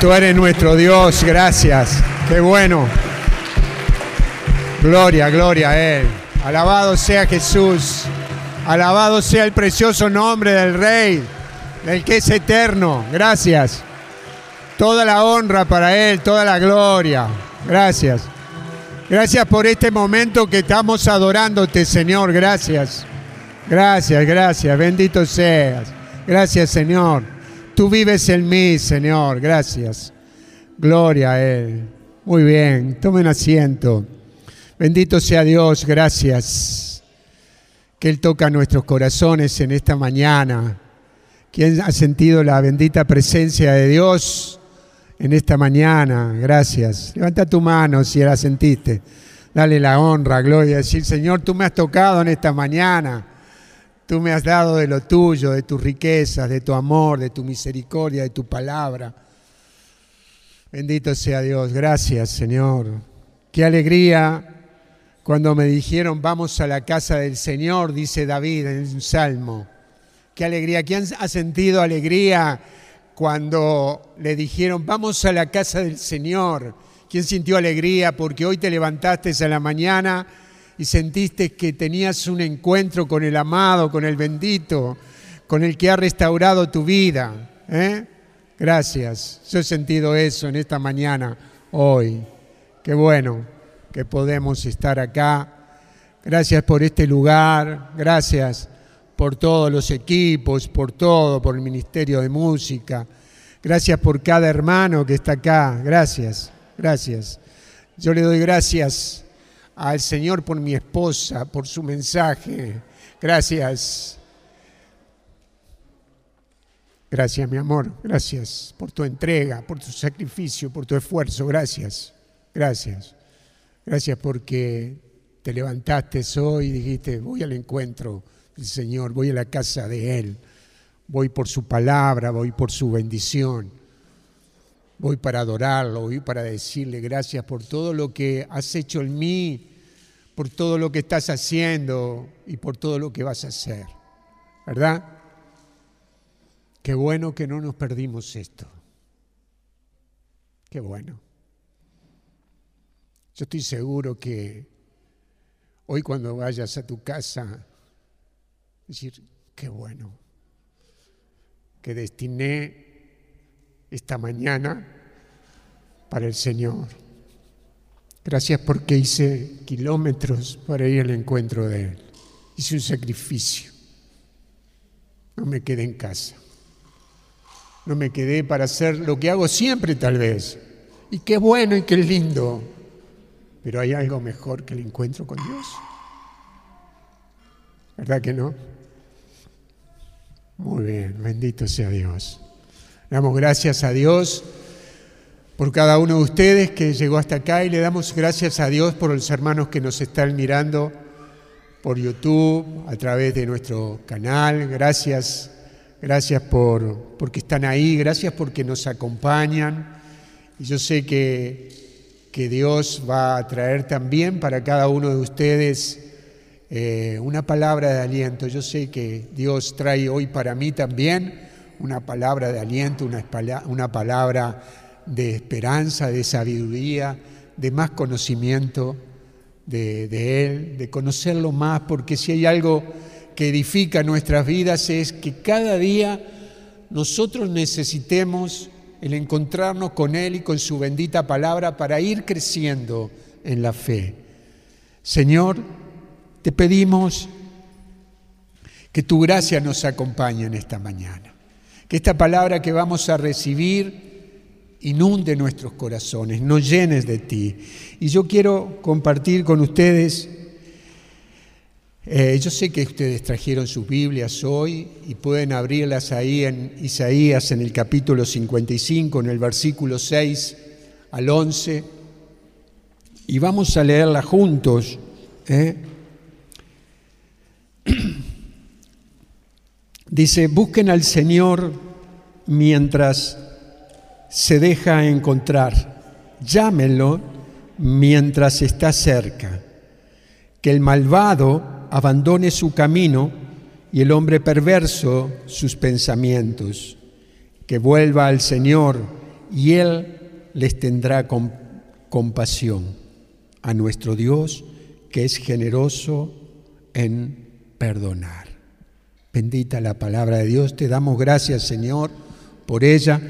Tú eres nuestro Dios, gracias. Qué bueno. Gloria, gloria a Él. Alabado sea Jesús. Alabado sea el precioso nombre del Rey, del que es eterno. Gracias. Toda la honra para Él, toda la gloria. Gracias. Gracias por este momento que estamos adorándote, Señor. Gracias. Gracias, gracias. Bendito seas. Gracias, Señor. Tú vives en mí, Señor. Gracias. Gloria a Él. Muy bien. Tomen asiento. Bendito sea Dios. Gracias. Que Él toca nuestros corazones en esta mañana. ¿Quién ha sentido la bendita presencia de Dios? en esta mañana. Gracias. Levanta tu mano si la sentiste. Dale la honra, gloria. Decir, Señor, tú me has tocado en esta mañana. Tú me has dado de lo tuyo, de tus riquezas, de tu amor, de tu misericordia, de tu palabra. Bendito sea Dios. Gracias, Señor. Qué alegría cuando me dijeron, vamos a la casa del Señor, dice David en un salmo. Qué alegría. ¿Quién ha sentido alegría? cuando le dijeron, vamos a la casa del Señor. ¿Quién sintió alegría porque hoy te levantaste a la mañana y sentiste que tenías un encuentro con el amado, con el bendito, con el que ha restaurado tu vida? ¿eh? Gracias. Yo he sentido eso en esta mañana, hoy. Qué bueno que podemos estar acá. Gracias por este lugar. Gracias por todos los equipos, por todo, por el Ministerio de Música. Gracias por cada hermano que está acá. Gracias, gracias. Yo le doy gracias al Señor por mi esposa, por su mensaje. Gracias. Gracias, mi amor. Gracias por tu entrega, por tu sacrificio, por tu esfuerzo. Gracias. Gracias. Gracias porque te levantaste hoy y dijiste, voy al encuentro Señor, voy a la casa de Él, voy por su palabra, voy por su bendición, voy para adorarlo, voy para decirle gracias por todo lo que has hecho en mí, por todo lo que estás haciendo y por todo lo que vas a hacer. ¿Verdad? Qué bueno que no nos perdimos esto. Qué bueno. Yo estoy seguro que hoy cuando vayas a tu casa decir, qué bueno que destiné esta mañana para el Señor. Gracias porque hice kilómetros para ir al encuentro de Él. Hice un sacrificio. No me quedé en casa. No me quedé para hacer lo que hago siempre tal vez. Y qué bueno y qué lindo. Pero hay algo mejor que el encuentro con Dios. ¿Verdad que no? Muy bien, bendito sea Dios. Damos gracias a Dios por cada uno de ustedes que llegó hasta acá y le damos gracias a Dios por los hermanos que nos están mirando por YouTube, a través de nuestro canal. Gracias, gracias por porque están ahí, gracias porque nos acompañan. Y yo sé que, que Dios va a traer también para cada uno de ustedes eh, una palabra de aliento. Yo sé que Dios trae hoy para mí también una palabra de aliento, una, una palabra de esperanza, de sabiduría, de más conocimiento de, de, Él, de conocerlo más, porque si hay algo que edifica nuestras vidas es que cada día nosotros necesitemos el encontrarnos con Él y con su bendita palabra para ir creciendo en la fe. Señor, te pedimos que tu gracia nos acompañe en esta mañana, que esta palabra que vamos a recibir inunde nuestros corazones, nos llenes de ti. Y yo quiero compartir con ustedes, eh, yo sé que ustedes trajeron sus Biblias hoy y pueden abrirlas ahí en Isaías en el capítulo 55, en el versículo 6 al 11, y vamos a leerla juntos. ¿eh? Dice, busquen al Señor mientras se deja encontrar, llámenlo mientras está cerca, que el malvado abandone su camino y el hombre perverso sus pensamientos, que vuelva al Señor y Él les tendrá compasión a nuestro Dios que es generoso en perdonar. Bendita la palabra de Dios, te damos gracias Señor por ella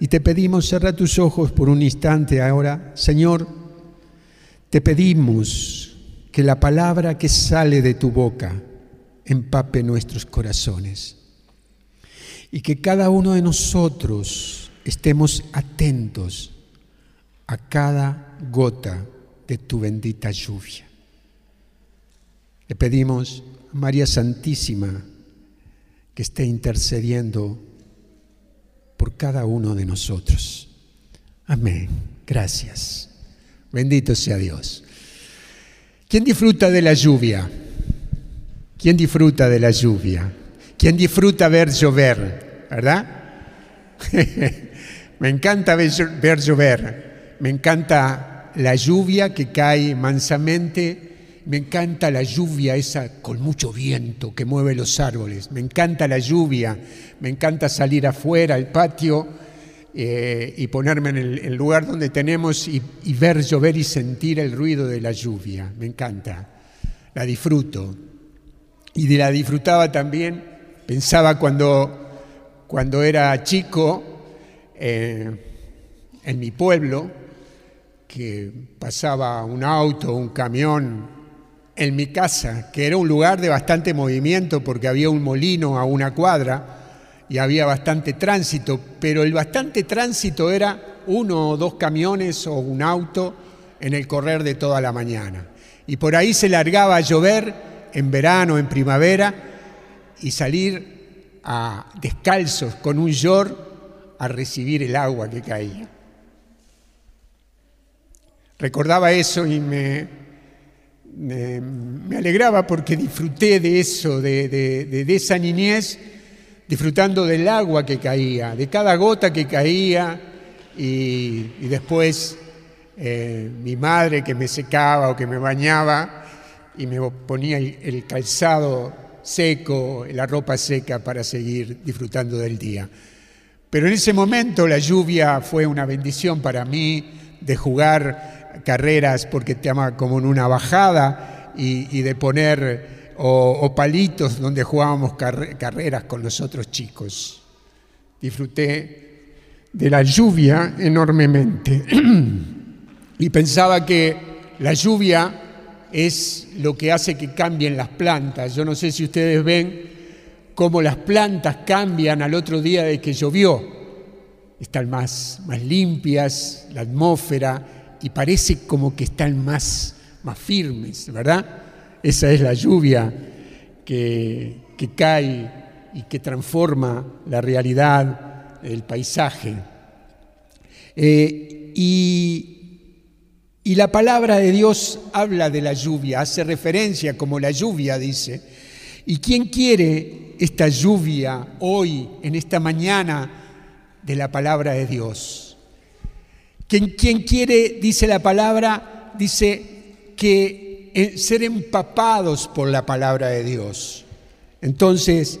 y te pedimos, cerra tus ojos por un instante ahora, Señor, te pedimos que la palabra que sale de tu boca empape nuestros corazones y que cada uno de nosotros estemos atentos a cada gota de tu bendita lluvia. Le pedimos a María Santísima que esté intercediendo por cada uno de nosotros. Amén. Gracias. Bendito sea Dios. ¿Quién disfruta de la lluvia? ¿Quién disfruta de la lluvia? ¿Quién disfruta ver llover? ¿Verdad? Me encanta ver llover. Me encanta la lluvia que cae mansamente me encanta la lluvia esa con mucho viento que mueve los árboles. Me encanta la lluvia. Me encanta salir afuera al patio eh, y ponerme en el, lugar donde tenemos y, ver llover y sentir el ruido de la lluvia. Me encanta. La disfruto. Y de la disfrutaba también. Pensaba cuando, cuando era chico eh, en mi pueblo que pasaba un auto, un camión en mi casa, que era un lugar de bastante movimiento porque había un molino a una cuadra y había bastante tránsito, pero el bastante tránsito era uno o dos camiones o un auto en el correr de toda la mañana. Y por ahí se largaba a llover en verano, en primavera, y salir a descalzos con un yor a recibir el agua que caía. Recordaba eso y me, me, alegraba porque disfruté de eso, de, esa niñez, disfrutando del agua que caía, de cada gota que caía y, después eh, mi madre que me secaba o que me bañaba y me ponía el calzado seco, la ropa seca para seguir disfrutando del día. Pero en ese momento la lluvia fue una bendición para mí de jugar carreras porque te ama como en una bajada y, de poner o, palitos donde jugábamos carreras con los otros chicos. Disfruté de la lluvia enormemente y pensaba que la lluvia es lo que hace que cambien las plantas. Yo no sé si ustedes ven cómo las plantas cambian al otro día de que llovió. Están más, más limpias, la atmósfera, y parece como que están más, más firmes, ¿verdad? Esa es la lluvia que, cae y que transforma la realidad del paisaje. Eh, y, y la palabra de Dios habla de la lluvia, hace referencia como la lluvia, dice. ¿Y quién quiere esta lluvia hoy, en esta mañana de la palabra de Dios? Quien, quiere, dice la palabra, dice que eh, ser empapados por la palabra de Dios. Entonces,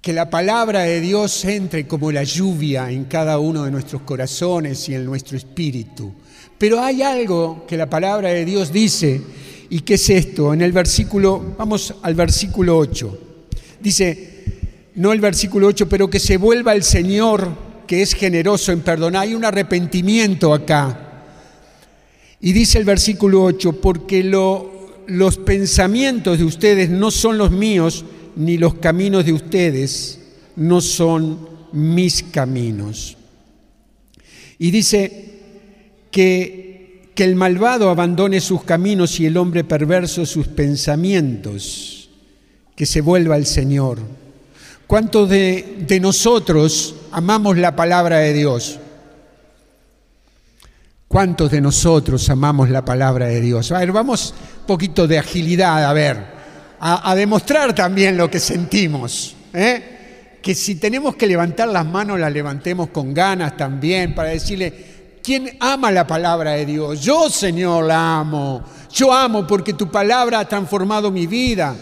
que la palabra de Dios entre como la lluvia en cada uno de nuestros corazones y en nuestro espíritu. Pero hay algo que la palabra de Dios dice, y que es esto, en el versículo, vamos al versículo 8. Dice, no el versículo 8, pero que se vuelva el Señor que es generoso en perdonar. Hay un arrepentimiento acá. Y dice el versículo 8, porque los pensamientos de ustedes no son los míos, ni los caminos de ustedes no son mis caminos. Y dice que, que el malvado abandone sus caminos y el hombre perverso sus pensamientos, que se vuelva al Señor. ¿Cuántos de, de nosotros amamos la palabra de Dios? ¿Cuántos de nosotros amamos la palabra de Dios? A ver, vamos un poquito de agilidad, a ver, a, demostrar también lo que sentimos. ¿eh? Que si tenemos que levantar las manos, las levantemos con ganas también para decirle, ¿quién ama la palabra de Dios? Yo, Señor, la amo. Yo amo porque tu palabra ha transformado mi vida,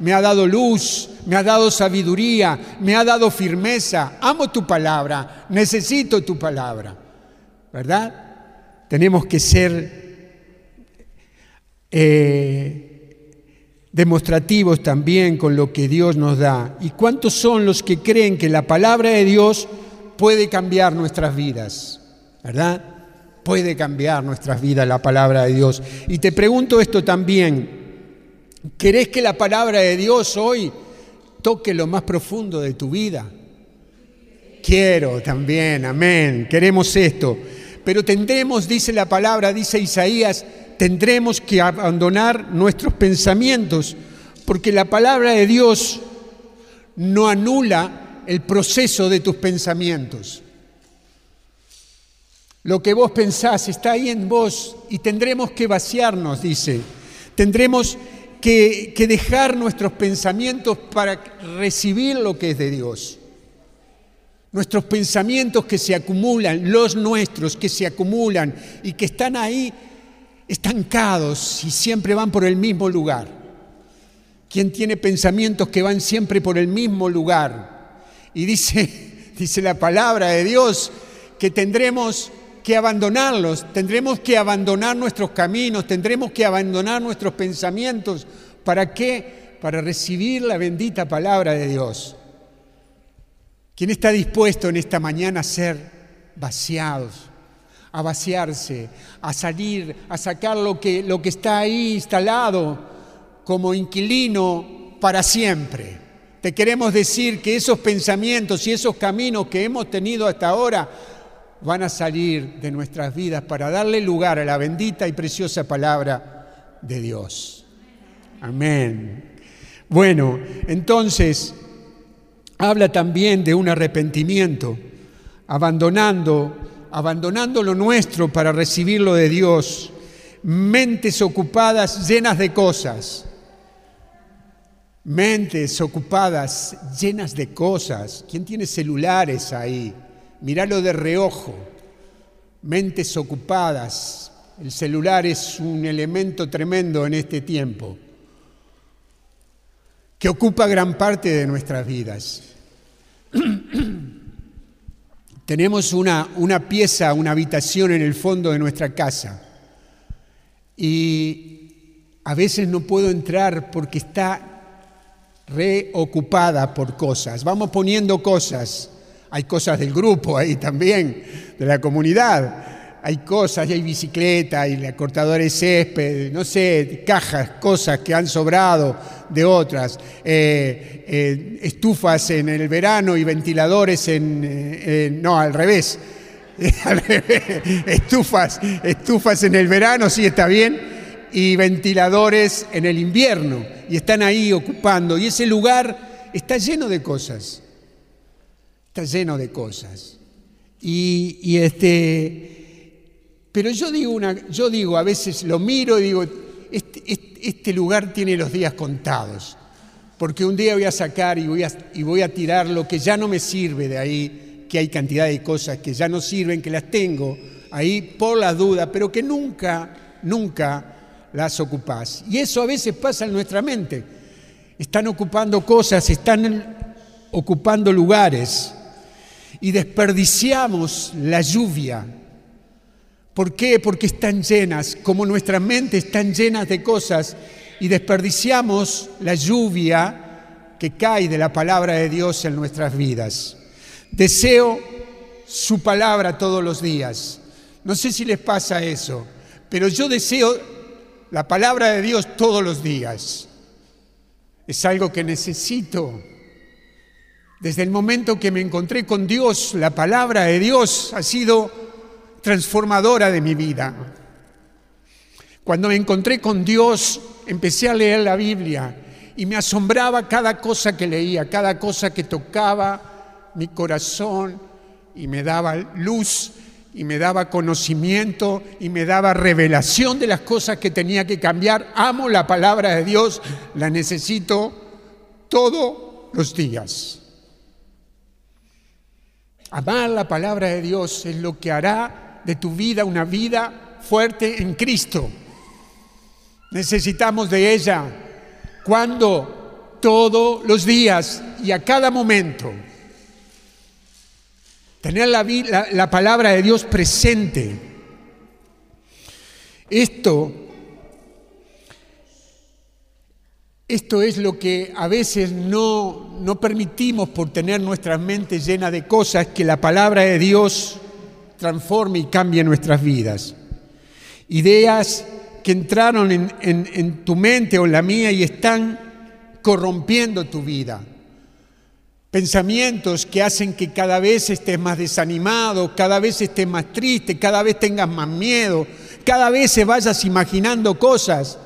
me ha dado luz, me ha dado sabiduría, me ha dado firmeza. Amo tu palabra, necesito tu palabra. ¿Verdad? Tenemos que ser eh, demostrativos también con lo que Dios nos da. ¿Y cuántos son los que creen que la palabra de Dios puede cambiar nuestras vidas? ¿Verdad? Puede cambiar nuestras vidas la palabra de Dios. Y te pregunto esto también. ¿Querés que la palabra de Dios hoy toque lo más profundo de tu vida? Quiero también, amén. Queremos esto. Pero tendremos, dice la palabra, dice Isaías, tendremos que abandonar nuestros pensamientos, porque la palabra de Dios no anula el proceso de tus pensamientos. Lo que vos pensás está ahí en vos y tendremos que vaciarnos, dice. Tendremos que, dejar nuestros pensamientos para recibir lo que es de Dios. Nuestros pensamientos que se acumulan, los nuestros que se acumulan y que están ahí estancados y siempre van por el mismo lugar. ¿Quién tiene pensamientos que van siempre por el mismo lugar? Y dice, dice la palabra de Dios que tendremos que abandonarlos, tendremos que abandonar nuestros caminos, tendremos que abandonar nuestros pensamientos. ¿Para qué? Para recibir la bendita palabra de Dios. ¿Quién está dispuesto en esta mañana a ser vaciados, a vaciarse, a salir, a sacar lo que, lo que está ahí instalado como inquilino para siempre? Te queremos decir que esos pensamientos y esos caminos que hemos tenido hasta ahora van a salir de nuestras vidas para darle lugar a la bendita y preciosa palabra de Dios. Amén. Bueno, entonces habla también de un arrepentimiento, abandonando, abandonando lo nuestro para recibir lo de Dios, mentes ocupadas llenas de cosas, mentes ocupadas llenas de cosas. ¿Quién tiene celulares ahí? Míralo de reojo, mentes ocupadas. El celular es un elemento tremendo en este tiempo que ocupa gran parte de nuestras vidas. Tenemos una, una, pieza, una habitación en el fondo de nuestra casa y a veces no puedo entrar porque está reocupada por cosas. Vamos poniendo cosas hay cosas del grupo ahí también, de la comunidad. Hay cosas, hay bicicleta, hay cortadores césped, no sé, cajas, cosas que han sobrado de otras, eh, eh, estufas en el verano y ventiladores en, eh, no, al revés. estufas, estufas en el verano, sí está bien, y ventiladores en el invierno, y están ahí ocupando, y ese lugar está lleno de cosas. Lleno de cosas. Y, este, pero yo digo, una, yo digo, a veces lo miro y digo, este, este, este, lugar tiene los días contados, porque un día voy a sacar y voy a, y voy a tirar lo que ya no me sirve de ahí, que hay cantidad de cosas que ya no sirven, que las tengo ahí por la duda, pero que nunca, nunca las ocupás. Y eso a veces pasa en nuestra mente. Están ocupando cosas, están ocupando lugares y desperdiciamos la lluvia. ¿Por qué? Porque están llenas, como nuestra mente están llenas de cosas y desperdiciamos la lluvia que cae de la palabra de Dios en nuestras vidas. Deseo su palabra todos los días. No sé si les pasa eso, pero yo deseo la palabra de Dios todos los días. Es algo que necesito desde el momento que me encontré con Dios, la palabra de Dios ha sido transformadora de mi vida. Cuando me encontré con Dios, empecé a leer la Biblia y me asombraba cada cosa que leía, cada cosa que tocaba mi corazón y me daba luz y me daba conocimiento y me daba revelación de las cosas que tenía que cambiar. Amo la palabra de Dios, la necesito todos los días. Amar la palabra de Dios es lo que hará de tu vida una vida fuerte en Cristo. Necesitamos de ella. Cuando todos los días y a cada momento. Tener la, la, palabra de Dios presente. Esto, esto es lo que a veces no, no permitimos por tener nuestra mente llena de cosas que la palabra de Dios transforme y cambie nuestras vidas. Ideas que entraron en, en tu mente o en la mía y están corrompiendo tu vida Pensamientos que hacen que cada vez estés más desanimado, cada vez estés más triste, cada vez tengas más miedo, cada vez se vayas imaginando cosas,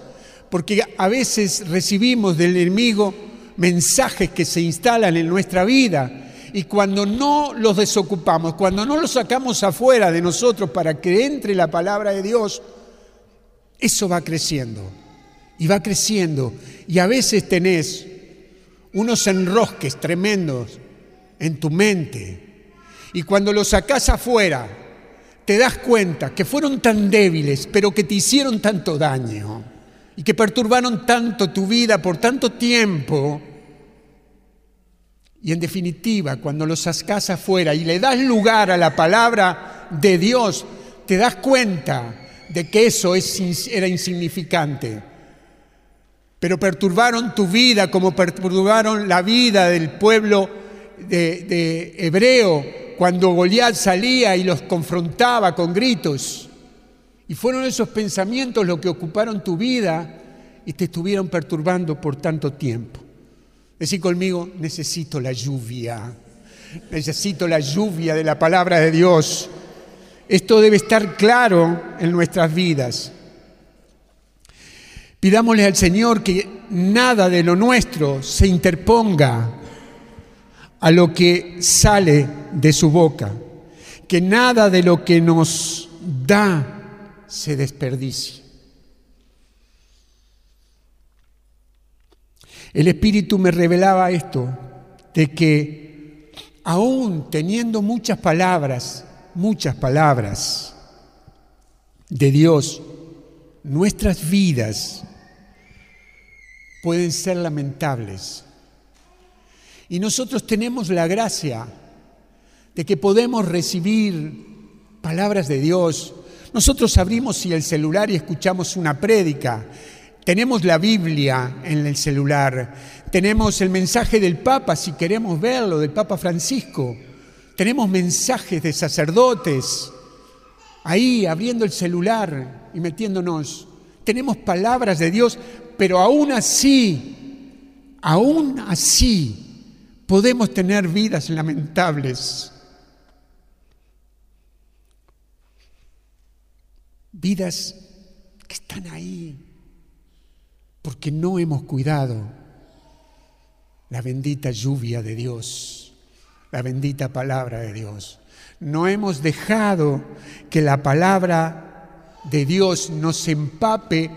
porque a veces recibimos del enemigo mensajes que se instalan en nuestra vida y cuando no los desocupamos, cuando no los sacamos afuera de nosotros para que entre la palabra de Dios, eso va creciendo y va creciendo y a veces tenés unos enrosques tremendos en tu mente. Y cuando los sacas afuera, te das cuenta que fueron tan débiles, pero que te hicieron tanto daño y que perturbaron tanto tu vida por tanto tiempo. Y en definitiva, cuando los sacas afuera y le das lugar a la palabra de Dios, te das cuenta de que eso era insignificante pero perturbaron tu vida como perturbaron la vida del pueblo de, hebreo cuando Goliat salía y los confrontaba con gritos. Y fueron esos pensamientos los que ocuparon tu vida y te estuvieron perturbando por tanto tiempo. Decir conmigo, necesito la lluvia, necesito la lluvia de la palabra de Dios. Esto debe estar claro en nuestras vidas. Pidámosle al Señor que nada de lo nuestro se interponga a lo que sale de su boca, que nada de lo que nos da se desperdicie. El Espíritu me revelaba esto, de que aún teniendo muchas palabras, muchas palabras de Dios, nuestras vidas pueden ser lamentables. Y nosotros tenemos la gracia de que podemos recibir palabras de Dios. Nosotros abrimos el celular y escuchamos una prédica. Tenemos la Biblia en el celular. Tenemos el mensaje del Papa, si queremos verlo, del Papa Francisco. Tenemos mensajes de sacerdotes ahí abriendo el celular y metiéndonos. Tenemos palabras de Dios pero aún así, aún así, podemos tener vidas lamentables. Vidas que están ahí porque no hemos cuidado la bendita lluvia de Dios, la bendita palabra de Dios. No hemos dejado que la palabra de Dios nos empape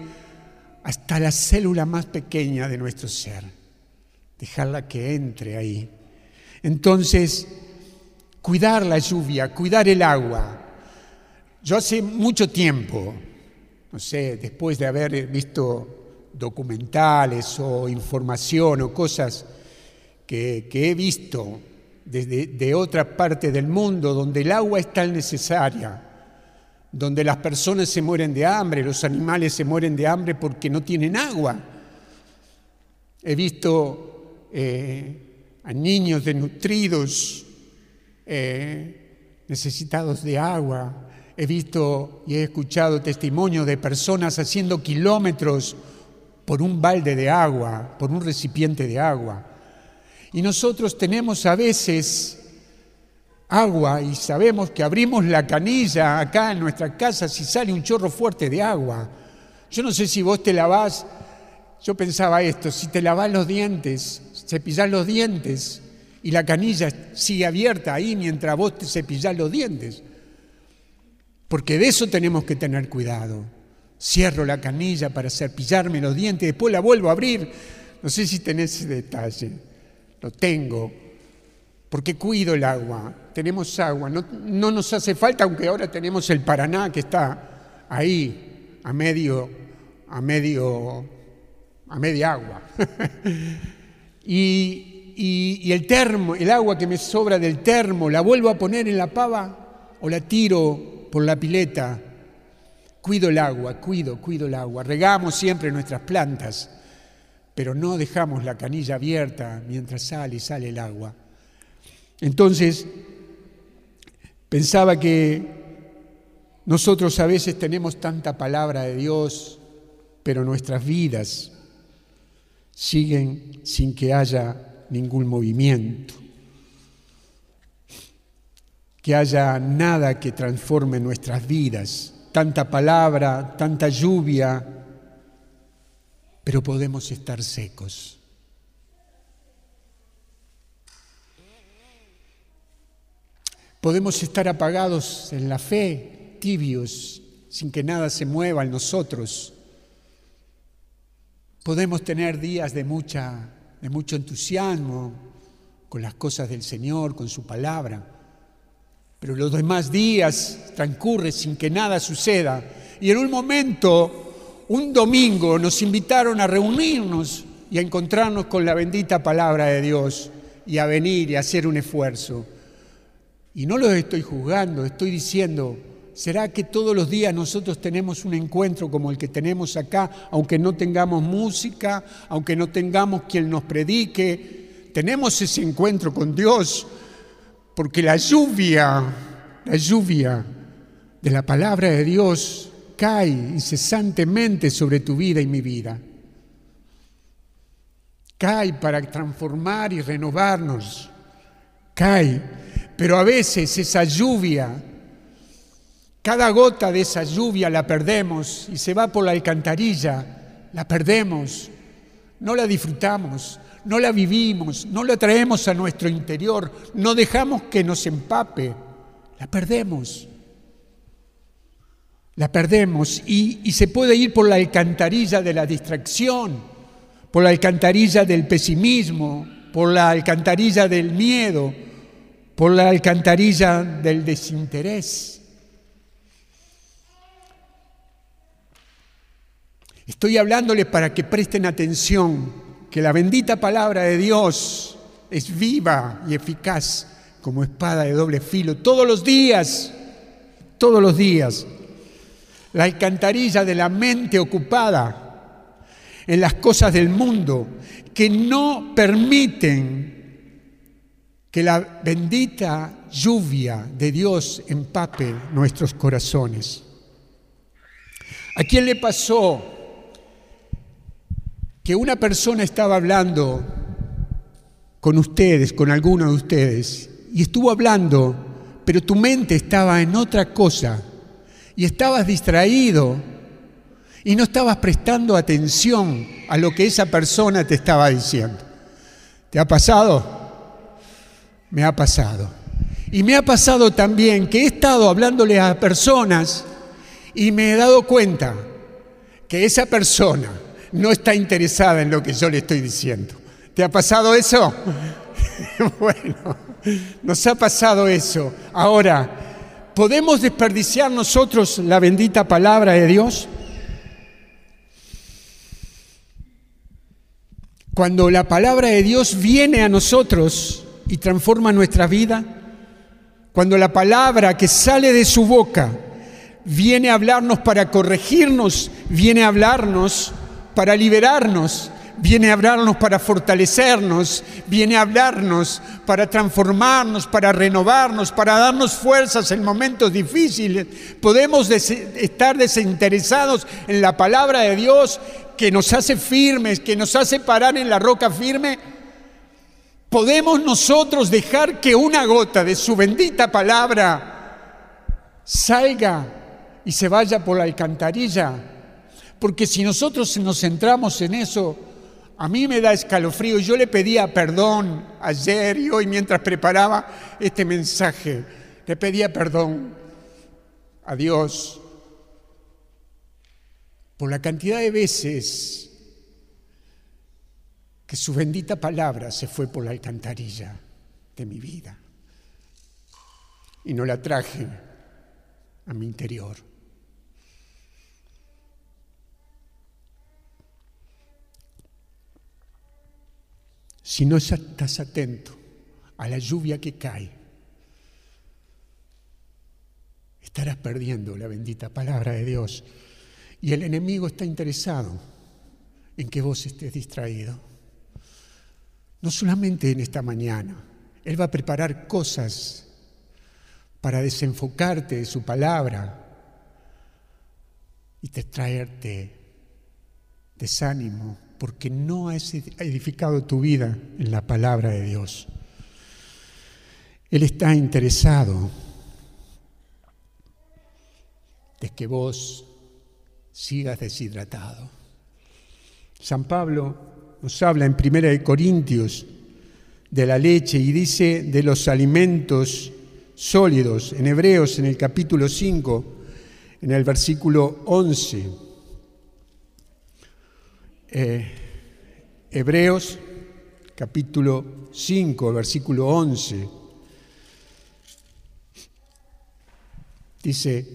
hasta la célula más pequeña de nuestro ser. Dejarla que entre ahí. Entonces, cuidar la lluvia, cuidar el agua. Yo hace mucho tiempo, no sé, después de haber visto documentales o información o cosas que, he visto desde de otra parte del mundo donde el agua es tan necesaria, donde las personas se mueren de hambre, los animales se mueren de hambre porque no tienen agua. He visto eh, a niños desnutridos, eh, necesitados de agua. He visto y he escuchado testimonios de personas haciendo kilómetros por un balde de agua, por un recipiente de agua. Y nosotros tenemos a veces agua y sabemos que abrimos la canilla acá en nuestra casa si sale un chorro fuerte de agua. Yo no sé si vos te lavás, yo pensaba esto, si te lavás los dientes, cepillás los dientes y la canilla sigue abierta ahí mientras vos te cepillás los dientes. Porque de eso tenemos que tener cuidado. Cierro la canilla para cepillarme los dientes, después la vuelvo a abrir. No sé si tenés ese detalle. Lo tengo, porque cuido el agua, tenemos agua, no, nos hace falta, aunque ahora tenemos el Paraná que está ahí, a medio, a medio, a media agua. y, y, el termo, el agua que me sobra del termo, la vuelvo a poner en la pava o la tiro por la pileta. Cuido el agua, cuido, cuido el agua. Regamos siempre nuestras plantas, pero no dejamos la canilla abierta mientras sale y sale el agua. Entonces, pensaba que nosotros a veces tenemos tanta palabra de Dios, pero nuestras vidas siguen sin que haya ningún movimiento, que haya nada que transforme nuestras vidas, tanta palabra, tanta lluvia, pero podemos estar secos. Podemos estar apagados en la fe, tibios, sin que nada se mueva en nosotros. Podemos tener días de, mucha, de mucho entusiasmo con las cosas del Señor, con su palabra, pero los demás días transcurren sin que nada suceda. Y en un momento, un domingo, nos invitaron a reunirnos y a encontrarnos con la bendita palabra de Dios y a venir y hacer un esfuerzo. Y no los estoy juzgando, estoy diciendo, ¿Será que todos los días nosotros tenemos un encuentro como el que tenemos acá, aunque no tengamos música, aunque no tengamos quien nos predique? Tenemos ese encuentro con Dios porque la lluvia, la lluvia de la palabra de Dios cae incesantemente sobre tu vida y mi vida. Cae para transformar y renovarnos. Cae. Pero a veces esa lluvia cada gota de esa lluvia la perdemos y se va por la alcantarilla, la perdemos, no la disfrutamos, no la vivimos, no la traemos a nuestro interior, no dejamos que nos empape, la perdemos. La perdemos y, y se puede ir por la alcantarilla de la distracción, por la alcantarilla del pesimismo, por la alcantarilla del miedo, por la alcantarilla del desinterés. Estoy hablándoles para que presten atención, que la bendita palabra de Dios es viva y eficaz como espada de doble filo todos los días, todos los días. La alcantarilla de la mente ocupada en las cosas del mundo que no permiten que la bendita lluvia de Dios empape nuestros corazones. ¿A quién le pasó que una persona estaba hablando con ustedes, con alguno de ustedes, y estuvo hablando, pero tu mente estaba en otra cosa, y estabas distraído, y no estabas prestando atención a lo que esa persona te estaba diciendo. ¿Te ha pasado? Me ha pasado. Y me ha pasado también que he estado hablándole a personas y me he dado cuenta que esa persona no está interesada en lo que yo le estoy diciendo. ¿Te ha pasado eso? bueno, nos ha pasado eso. Ahora, ¿podemos desperdiciar nosotros la bendita palabra de Dios? Cuando la palabra de Dios viene a nosotros y transforma nuestra vida, cuando la palabra que sale de su boca viene a hablarnos para corregirnos, viene a hablarnos para liberarnos, viene a hablarnos para fortalecernos, viene a hablarnos para transformarnos, para renovarnos, para darnos fuerzas en momentos difíciles. Podemos estar desinteresados en la palabra de Dios que nos hace firmes, que nos hace parar en la roca firme. Podemos nosotros dejar que una gota de su bendita palabra salga y se vaya por la alcantarilla porque si nosotros nos centramos en eso, a mí me da escalofrío. Yo le pedía perdón ayer y hoy mientras preparaba este mensaje. Le pedía perdón a Dios por la cantidad de veces que su bendita palabra se fue por la alcantarilla de mi vida y no la traje a mi interior. Si no estás atento a la lluvia que cae, estarás perdiendo la bendita palabra de Dios. Y el enemigo está interesado en que vos estés distraído. No solamente en esta mañana, Él va a preparar cosas para desenfocarte de su palabra y traerte desánimo, porque no has edificado tu vida en la palabra de Dios. Él está interesado de que vos sigas deshidratado. San Pablo nos habla en Primera de Corintios de la leche y dice de los alimentos sólidos en Hebreos en el capítulo 5, en el versículo 11. Eh, Hebreos capítulo 5, versículo 11. Dice,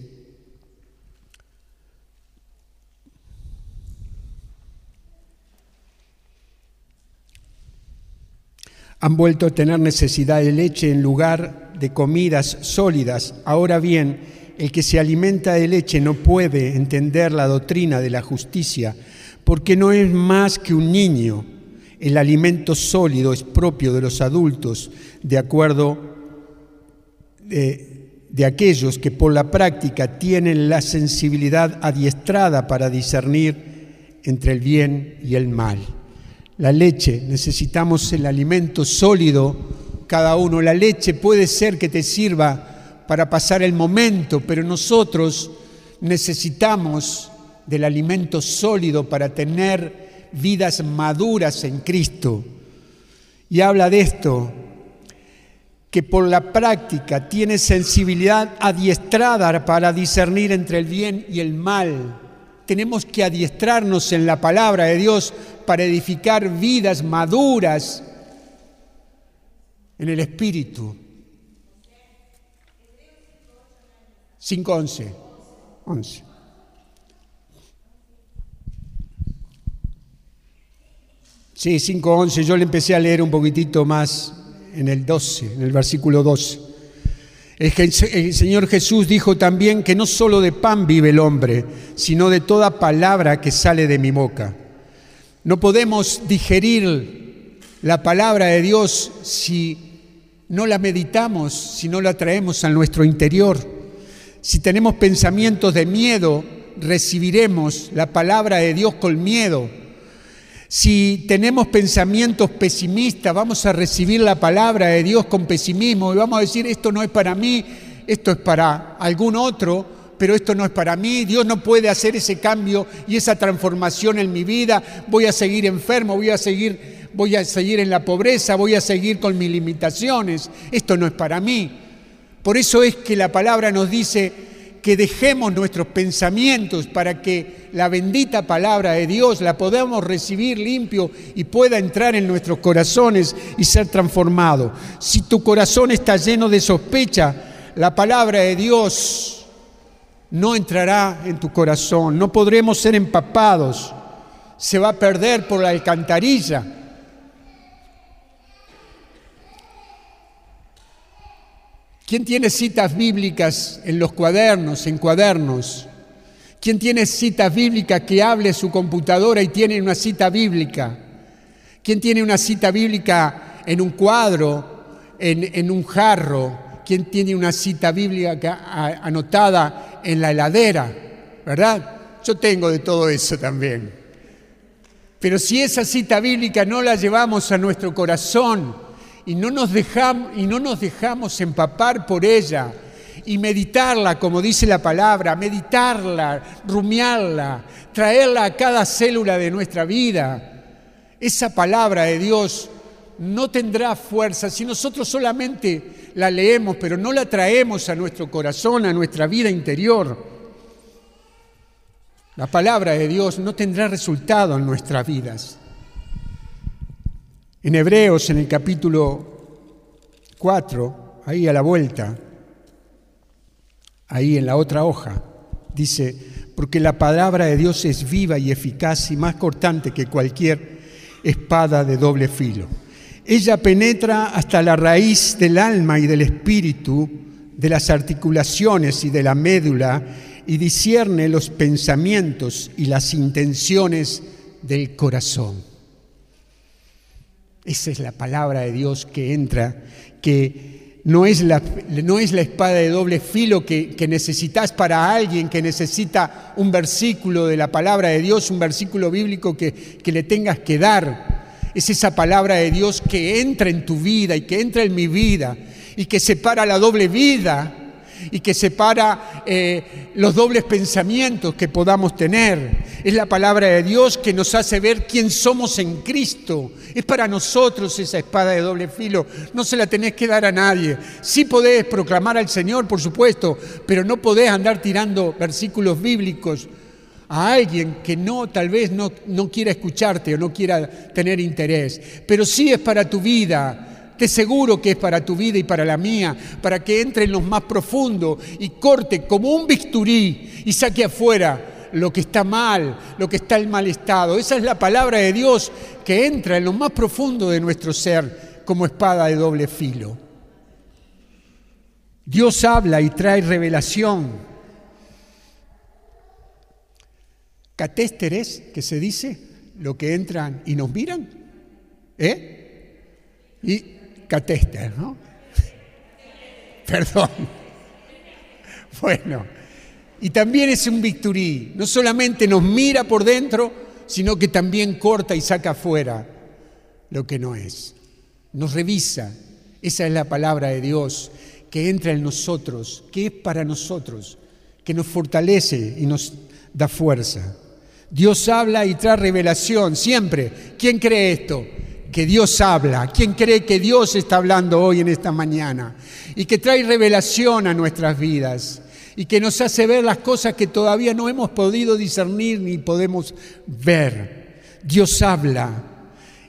han vuelto a tener necesidad de leche en lugar de comidas sólidas. Ahora bien, el que se alimenta de leche no puede entender la doctrina de la justicia, porque no es más que un niño. El alimento sólido es propio de los adultos, de acuerdo de, aquellos que por la práctica tienen la sensibilidad adiestrada para discernir entre el bien y el mal la leche, necesitamos el alimento sólido cada uno. La leche puede ser que te sirva para pasar el momento, pero nosotros necesitamos del alimento sólido para tener vidas maduras en Cristo. Y habla de esto, que por la práctica tiene sensibilidad adiestrada para discernir entre el bien y el mal tenemos que adiestrarnos en la palabra de Dios para edificar vidas maduras en el Espíritu. 5.11. 11. Sí, 5.11. Yo le empecé a leer un poquitito más en el 12, en el versículo 12. El Señor Jesús dijo también que no solo de pan vive el hombre, sino de toda palabra que sale de mi boca. No podemos digerir la palabra de Dios si no la meditamos, si no la traemos a nuestro interior. Si tenemos pensamientos de miedo, recibiremos la palabra de Dios con miedo. Si tenemos pensamientos pesimistas, vamos a recibir la palabra de Dios con pesimismo y vamos a decir, esto no es para mí, esto es para algún otro, pero esto no es para mí, Dios no puede hacer ese cambio y esa transformación en mi vida, voy a seguir enfermo, voy a seguir, voy a seguir en la pobreza, voy a seguir con mis limitaciones, esto no es para mí. Por eso es que la palabra nos dice, que dejemos nuestros pensamientos para que la bendita palabra de Dios la podamos recibir limpio y pueda entrar en nuestros corazones y ser transformado. Si tu corazón está lleno de sospecha, la palabra de Dios no entrará en tu corazón, no podremos ser empapados, se va a perder por la alcantarilla ¿Quién tiene citas bíblicas en los cuadernos, en cuadernos? ¿Quién tiene citas bíblicas que hable su computadora y tiene una cita bíblica? ¿Quién tiene una cita bíblica en un cuadro, en, un jarro? ¿Quién tiene una cita bíblica anotada en la heladera? ¿Verdad? Yo tengo de todo eso también. Pero si esa cita bíblica no la llevamos a nuestro corazón, y no nos dejamos, y no nos dejamos empapar por ella y meditarla, como dice la palabra, meditarla, rumiarla, traerla a cada célula de nuestra vida. Esa palabra de Dios no tendrá fuerza si nosotros solamente la leemos, pero no la traemos a nuestro corazón, a nuestra vida interior. La palabra de Dios no tendrá resultado en nuestras vidas. En Hebreos, en el capítulo 4, ahí a la vuelta, ahí en la otra hoja, dice, porque la palabra de Dios es viva y eficaz y más cortante que cualquier espada de doble filo. Ella penetra hasta la raíz del alma y del espíritu, de las articulaciones y de la médula, y discierne los pensamientos y las intenciones del corazón. Esa es la palabra de Dios que entra, que no es la, no es la espada de doble filo que, necesitas para alguien que necesita un versículo de la palabra de Dios, un versículo bíblico que, que le tengas que dar. Es esa palabra de Dios que entra en tu vida y que entra en mi vida y que separa la doble vida y que separa eh, los dobles pensamientos que podamos tener. Es la palabra de Dios que nos hace ver quién somos en Cristo. Es para nosotros esa espada de doble filo. No se la tenés que dar a nadie. Sí podés proclamar al Señor, por supuesto, pero no podés andar tirando versículos bíblicos a alguien que no, tal vez no, no quiera escucharte o no quiera tener interés, pero sí es para tu vida, te seguro que es para tu vida y para la mía, para que entre en lo más profundo y corte como un bisturí y saque afuera lo que está mal, lo que está en mal estado. Esa es la palabra de Dios que entra en lo más profundo de nuestro ser como espada de doble filo. Dios habla y trae revelación catésteres, que se dice, lo que entran y nos miran, ¿eh? Y ¿no? Perdón. Bueno, y también es un victorí, no solamente nos mira por dentro, sino que también corta y saca afuera lo que no es. Nos revisa, esa es la palabra de Dios, que entra en nosotros, que es para nosotros, que nos fortalece y nos da fuerza. Dios habla y trae revelación, siempre. ¿Quién cree esto? Que Dios habla. ¿Quién cree que Dios está hablando hoy en esta mañana? Y que trae revelación a nuestras vidas. Y que nos hace ver las cosas que todavía no hemos podido discernir ni podemos ver. Dios habla.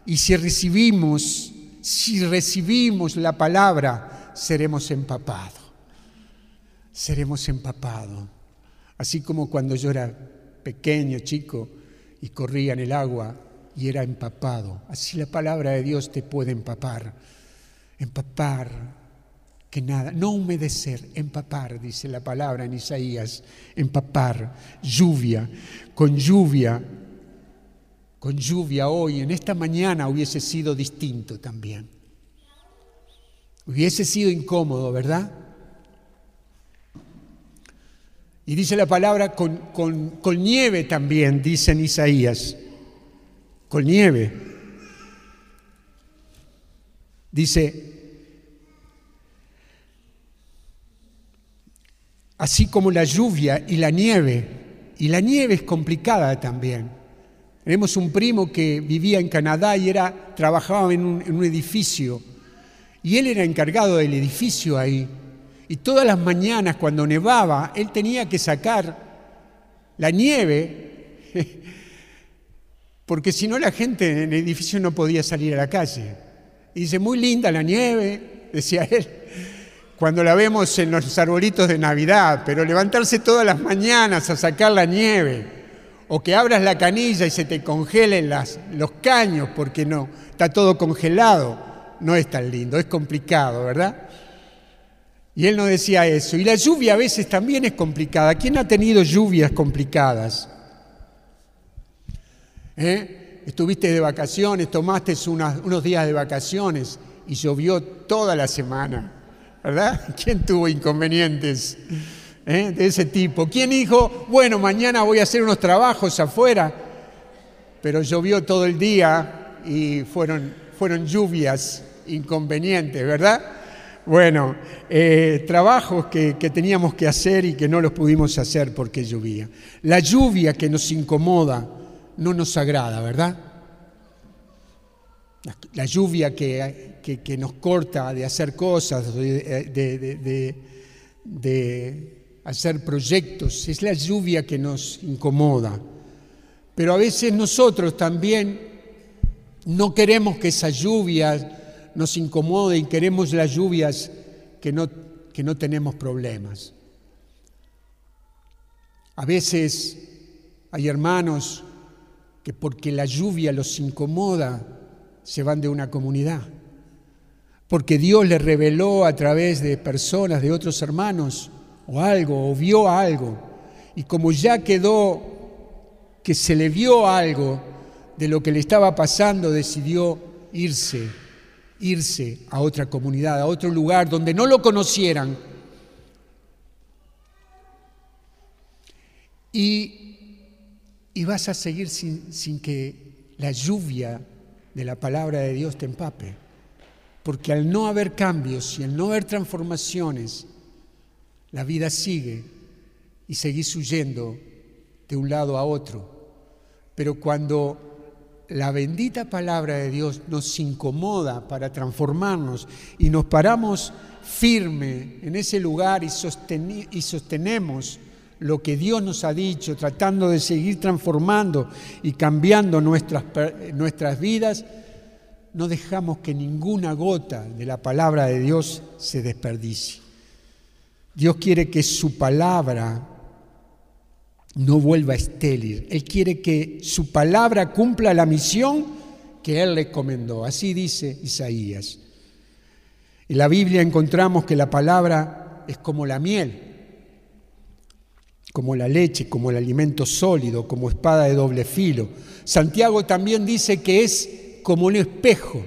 Y si recibimos, si recibimos la palabra, seremos empapados. Seremos empapados. Así como cuando yo era pequeño, chico, y corría en el agua y era empapado. Así la palabra de Dios te puede empapar. Empapar, que nada, no humedecer, empapar, dice la palabra en Isaías, empapar, lluvia, con lluvia, con lluvia hoy, en esta mañana hubiese sido distinto también. Hubiese sido incómodo, ¿verdad? Y dice la palabra con, con, nieve también, dice en Isaías, con nieve. Dice, así como la lluvia y la nieve, y la nieve es complicada también. Tenemos un primo que vivía en Canadá y era, trabajaba en un, en un edificio, y él era encargado del edificio ahí. Y todas las mañanas cuando nevaba, él tenía que sacar la nieve, porque si no la gente en el edificio no podía salir a la calle. Y dice, muy linda la nieve, decía él, cuando la vemos en los arbolitos de Navidad, pero levantarse todas las mañanas a sacar la nieve, o que abras la canilla y se te congelen las, los caños porque no, está todo congelado, no es tan lindo, es complicado, ¿verdad? Y él no decía eso. Y la lluvia a veces también es complicada. ¿Quién ha tenido lluvias complicadas? ¿Eh? Estuviste de vacaciones, tomaste unos días de vacaciones y llovió toda la semana. ¿Verdad? ¿Quién tuvo inconvenientes ¿eh? de ese tipo? ¿Quién dijo, bueno, mañana voy a hacer unos trabajos afuera? Pero llovió todo el día y fueron, fueron lluvias inconvenientes, ¿verdad? Bueno, eh, trabajos que, teníamos que hacer y que no los pudimos hacer porque llovía. La lluvia que nos incomoda no nos agrada, ¿verdad? La, lluvia que, nos corta de hacer cosas, de, de hacer proyectos, es la lluvia que nos incomoda. Pero a veces nosotros también no queremos que esa lluvia nos incomode y queremos las lluvias que no, que no tenemos problemas. A veces hay hermanos que porque la lluvia los incomoda, se van de una comunidad. porque Dios le reveló a través de personas, de otros hermanos, o algo, o vio algo, y como ya quedó que se le vio algo de lo que le estaba pasando, decidió irse, irse a otra comunidad, a otro lugar donde no lo conocieran. Y, y vas a seguir sin, sin que la lluvia de la palabra de Dios te empape. Porque al no haber cambios y al no haber transformaciones, la vida sigue y seguís huyendo de un lado a otro. Pero cuando la bendita palabra de Dios nos incomoda para transformarnos y nos paramos firme en ese lugar y, y sostenemos lo que Dios nos ha dicho, tratando de seguir transformando y cambiando nuestras, nuestras vidas, no dejamos que ninguna gota de la palabra de Dios se desperdicie. Dios quiere que su palabra no vuelva estéril. Él quiere que su palabra cumpla la misión que Él le encomendó. Así dice Isaías. En la Biblia encontramos que la palabra es como la miel, como la leche, como el alimento sólido, como espada de doble filo. Santiago también dice que es como un espejo.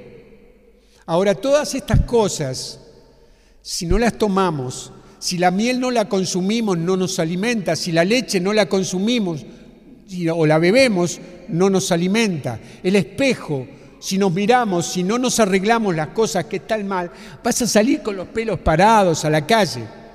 Ahora, todas estas cosas, si no las tomamos, si la miel no la consumimos, no nos alimenta, si la leche no la consumimos o la bebemos, no nos alimenta. El espejo, si nos miramos, si no nos arreglamos las cosas que están mal, vas a salir con los pelos parados a la calle.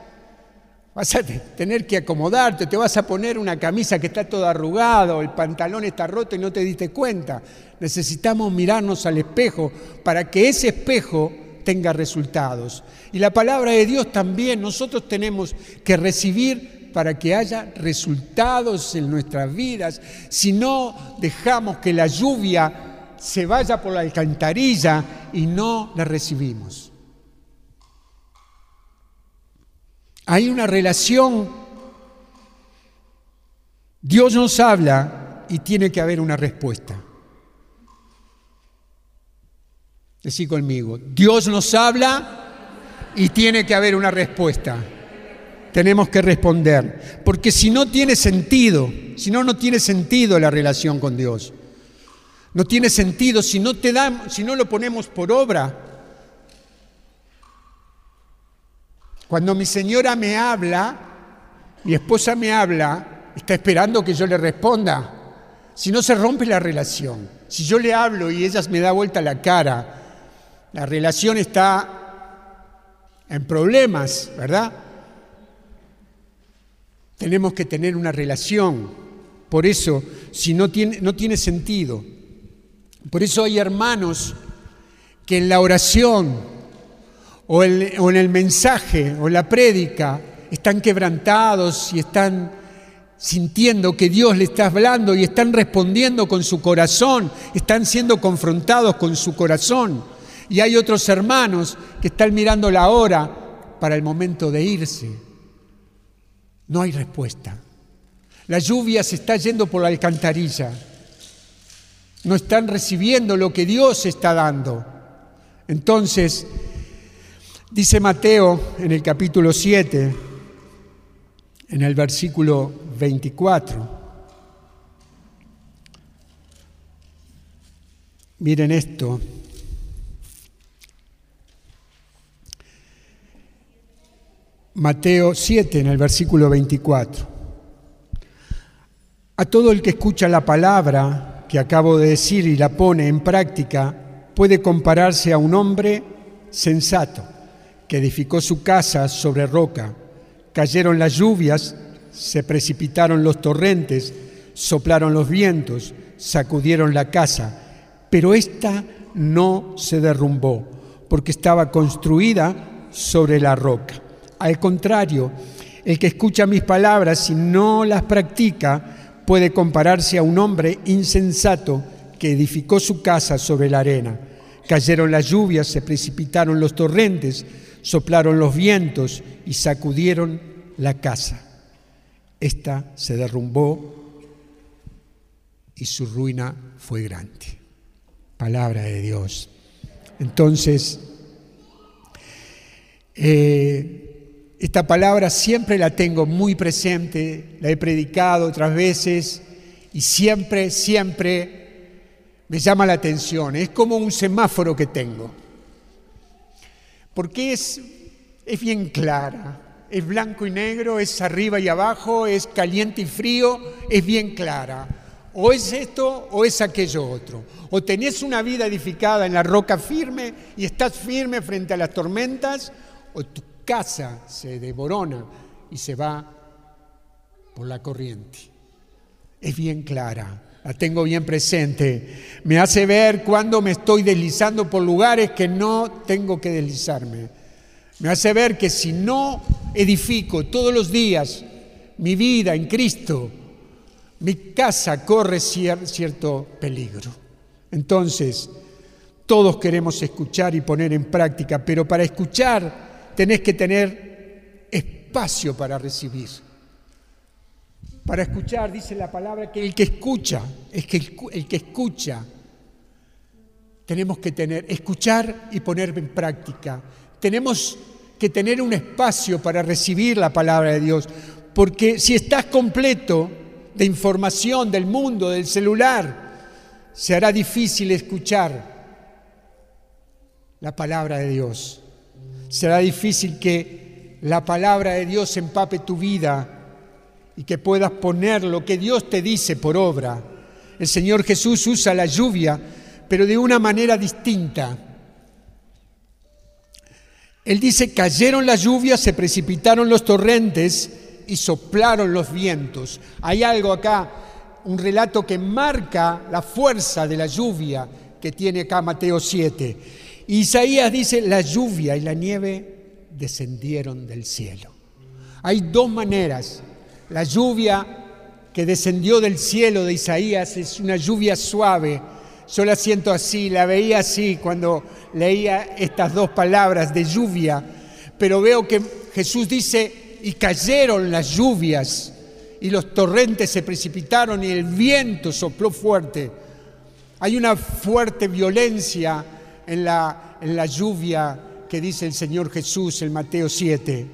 Vas a tener que acomodarte, te vas a poner una camisa que está toda arrugada, el pantalón está roto y no te diste cuenta. Necesitamos mirarnos al espejo para que ese espejo tenga resultados. Y la palabra de Dios también nosotros tenemos que recibir para que haya resultados en nuestras vidas. Si no dejamos que la lluvia se vaya por la alcantarilla y no la recibimos. Hay una relación. Dios nos habla y tiene que haber una respuesta. Decí conmigo, Dios nos habla y tiene que haber una respuesta. Tenemos que responder, porque si no tiene sentido, si no no tiene sentido la relación con Dios. No tiene sentido si no te damos, si no lo ponemos por obra. Cuando mi señora me habla, mi esposa me habla, está esperando que yo le responda. Si no se rompe la relación. Si yo le hablo y ella me da vuelta la cara, la relación está en problemas, ¿verdad? Tenemos que tener una relación. Por eso, si no tiene, no tiene sentido. Por eso hay hermanos que en la oración o, en el mensaje o la prédica están quebrantados y están sintiendo que Dios le está hablando y están respondiendo con su corazón, están siendo confrontados con su corazón. Y hay otros hermanos que están mirando la hora para el momento de irse. No hay respuesta. La lluvia se está yendo por la alcantarilla. No están recibiendo lo que Dios está dando. Entonces, Dice Mateo en el capítulo 7, en el versículo 24. Miren esto. Mateo 7 en el versículo 24. A todo el que escucha la palabra que acabo de decir y la pone en práctica, puede compararse a un hombre sensato que edificó su casa sobre roca. Cayeron las lluvias, se precipitaron los torrentes, soplaron los vientos, sacudieron la casa, pero ésta no se derrumbó, porque estaba construida sobre la roca. Al contrario, el que escucha mis palabras y no las practica puede compararse a un hombre insensato que edificó su casa sobre la arena. Cayeron las lluvias, se precipitaron los torrentes, soplaron los vientos y sacudieron la casa. Esta se derrumbó y su ruina fue grande. Palabra de Dios. Entonces, Eh, esta palabra siempre la tengo muy presente, la he predicado otras veces y siempre, siempre me llama la atención. Es como un semáforo que tengo. Porque es, es bien clara, es blanco y negro, es arriba y abajo, es caliente y frío, es bien clara. O es esto o es aquello otro. O tenés una vida edificada en la roca firme y estás firme frente a las tormentas, o tu casa se devorona y se va por la corriente. Es bien clara, la tengo bien presente. Me hace ver cuando me estoy deslizando por lugares que no tengo que deslizarme. Me hace ver que si no edifico todos los días mi vida en Cristo, mi casa corre cierto peligro. Entonces, todos queremos escuchar y poner en práctica, pero para escuchar tenés que tener espacio para recibir. Para escuchar, dice la palabra, que el que escucha, es que el, que escucha, tenemos que tener, escuchar y poner en práctica. Tenemos que tener un espacio para recibir la palabra de Dios, porque si estás completo, de información del mundo, del celular, se hará difícil escuchar la palabra de Dios. Será difícil que la palabra de Dios empape tu vida y que puedas poner lo que Dios te dice por obra. El Señor Jesús usa la lluvia, pero de una manera distinta. Él dice, cayeron las lluvias, se precipitaron los torrentes, y soplaron los vientos. Hay algo acá, un relato que marca la fuerza de la lluvia que tiene acá Mateo 7. Isaías dice, la lluvia y la nieve descendieron del cielo. Hay dos maneras. La lluvia que descendió del cielo de Isaías es una lluvia suave. Yo la siento así, la veía así cuando leía estas dos palabras de lluvia, pero veo que Jesús dice, y cayeron las lluvias y los torrentes se precipitaron y el viento sopló fuerte. Hay una fuerte violencia en la, en la lluvia que dice el Señor Jesús en Mateo 7.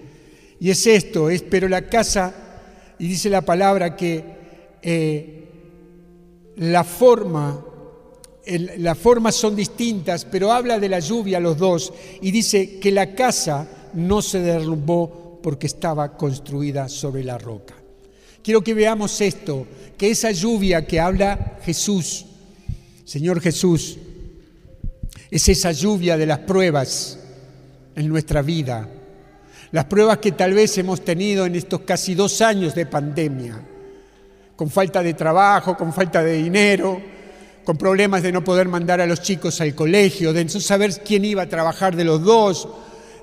Y es esto, es, pero la casa, y dice la palabra que eh, la forma, las formas son distintas, pero habla de la lluvia los dos, y dice que la casa no se derrumbó porque estaba construida sobre la roca. Quiero que veamos esto, que esa lluvia que habla Jesús, Señor Jesús, es esa lluvia de las pruebas en nuestra vida, las pruebas que tal vez hemos tenido en estos casi dos años de pandemia, con falta de trabajo, con falta de dinero, con problemas de no poder mandar a los chicos al colegio, de no saber quién iba a trabajar de los dos,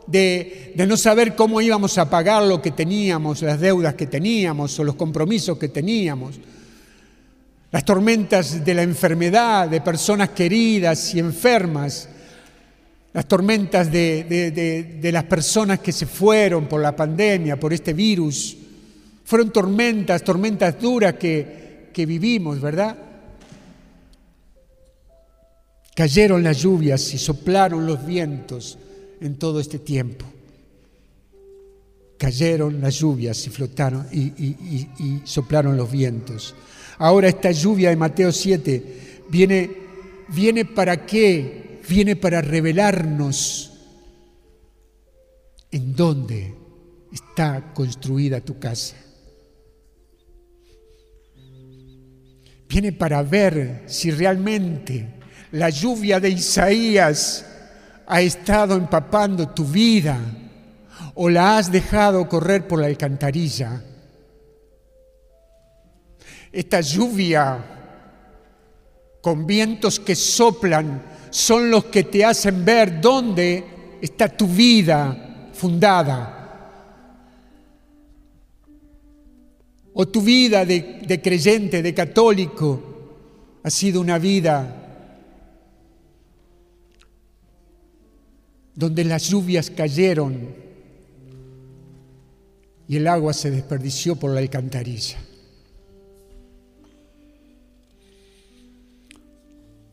de, no saber cómo íbamos a pagar lo que teníamos, las deudas que teníamos o los compromisos que teníamos, las tormentas de la enfermedad, de personas queridas y enfermas, las tormentas de, las personas que se fueron por la pandemia, por este virus. Fueron tormentas, tormentas duras que, vivimos, ¿verdad? Cayeron las lluvias y soplaron los vientos en todo este tiempo. Cayeron las lluvias y flotaron y, soplaron los vientos. Ahora esta lluvia de Mateo 7 viene, viene para qué? Viene para revelarnos en dónde está construida tu casa. Viene para ver si realmente la lluvia de Isaías ha estado empapando tu vida o la has dejado correr por la alcantarilla. Esta lluvia con vientos que soplan son los que te hacen ver dónde está tu vida fundada. O tu vida de, creyente, de católico, ha sido una vida donde las lluvias cayeron y el agua se desperdició por la alcantarilla.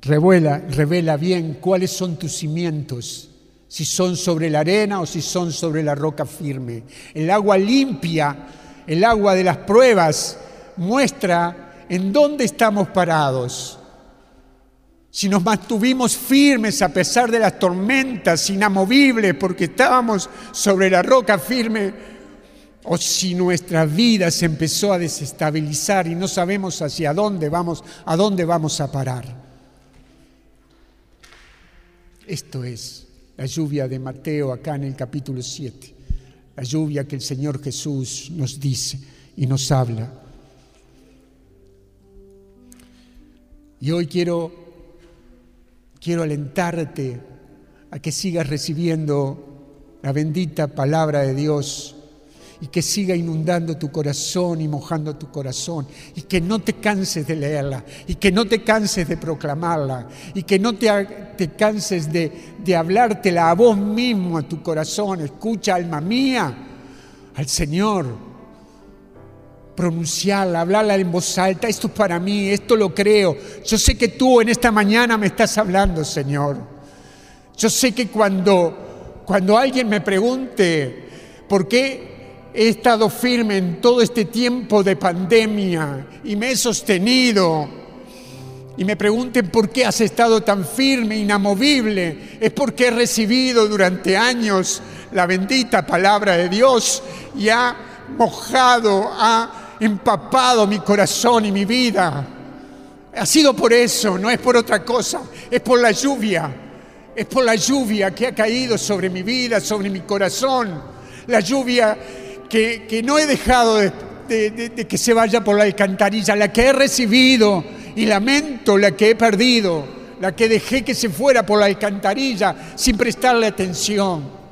Revela, revela bien cuáles son tus cimientos, si son sobre la arena o si son sobre la roca firme. El agua limpia, el agua de las pruebas, muestra en dónde estamos parados. Si nos mantuvimos firmes a pesar de las tormentas, inamovibles, porque estábamos sobre la roca firme, o si nuestra vida se empezó a desestabilizar y no sabemos hacia dónde vamos, a dónde vamos a parar. Esto es la lluvia de Mateo acá en el capítulo 7, la lluvia que el Señor Jesús nos dice y nos habla. Y hoy quiero, quiero alentarte a que sigas recibiendo la bendita palabra de Dios y que siga inundando tu corazón y mojando tu corazón y que no te canses de leerla y que no te canses de proclamarla y que no te, te canses de, de hablártela a vos mismo, a tu corazón. Escucha, alma mía, al Señor. Pronunciarla, hablarla en voz alta, esto es para mí, esto lo creo. Yo sé que tú en esta mañana me estás hablando, Señor. Yo sé que cuando, cuando alguien me pregunte por qué He estado firme en todo este tiempo de pandemia y me he sostenido. Y me pregunten por qué has estado tan firme, inamovible. Es porque he recibido durante años la bendita palabra de Dios y ha mojado, ha empapado mi corazón y mi vida. Ha sido por eso, no es por otra cosa, es por la lluvia. Es por la lluvia que ha caído sobre mi vida, sobre mi corazón. La lluvia que, no he dejado de, que se vaya por la alcantarilla, la que he recibido y lamento la que he perdido, la que dejé que se fuera por la alcantarilla sin prestarle atención.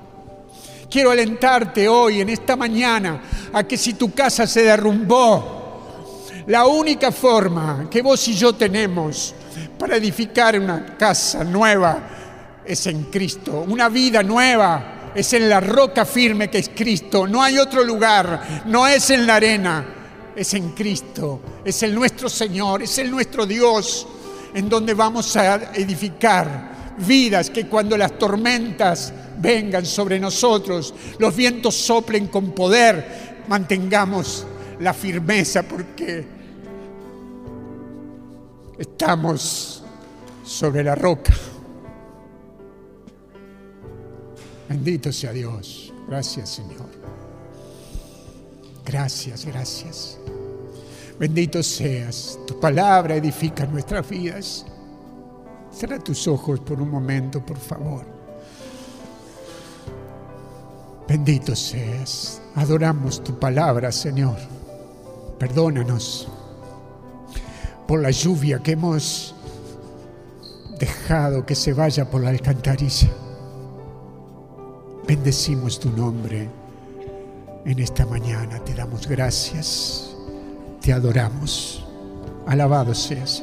Quiero alentarte hoy, en esta mañana, a que si tu casa se derrumbó, la única forma que vos y yo tenemos para edificar una casa nueva es en Cristo, una vida nueva es en la roca firme que es Cristo. No hay otro lugar, no es en la arena, es en Cristo, es el nuestro Señor, es el nuestro Dios, en donde vamos a edificar vidas que cuando las tormentas vengan sobre nosotros, los vientos soplen con poder, mantengamos la firmeza porque estamos sobre la roca. Bendito sea Dios. Gracias Señor. Gracias, gracias. Bendito seas. Tu palabra edifica nuestras vidas. Cierra tus ojos por un momento, por favor. Bendito seas. Adoramos tu palabra, Señor. Perdónanos por la lluvia que hemos dejado que se vaya por la alcantarilla. Bendecimos tu nombre en esta mañana. Te damos gracias. Te adoramos. Alabado seas.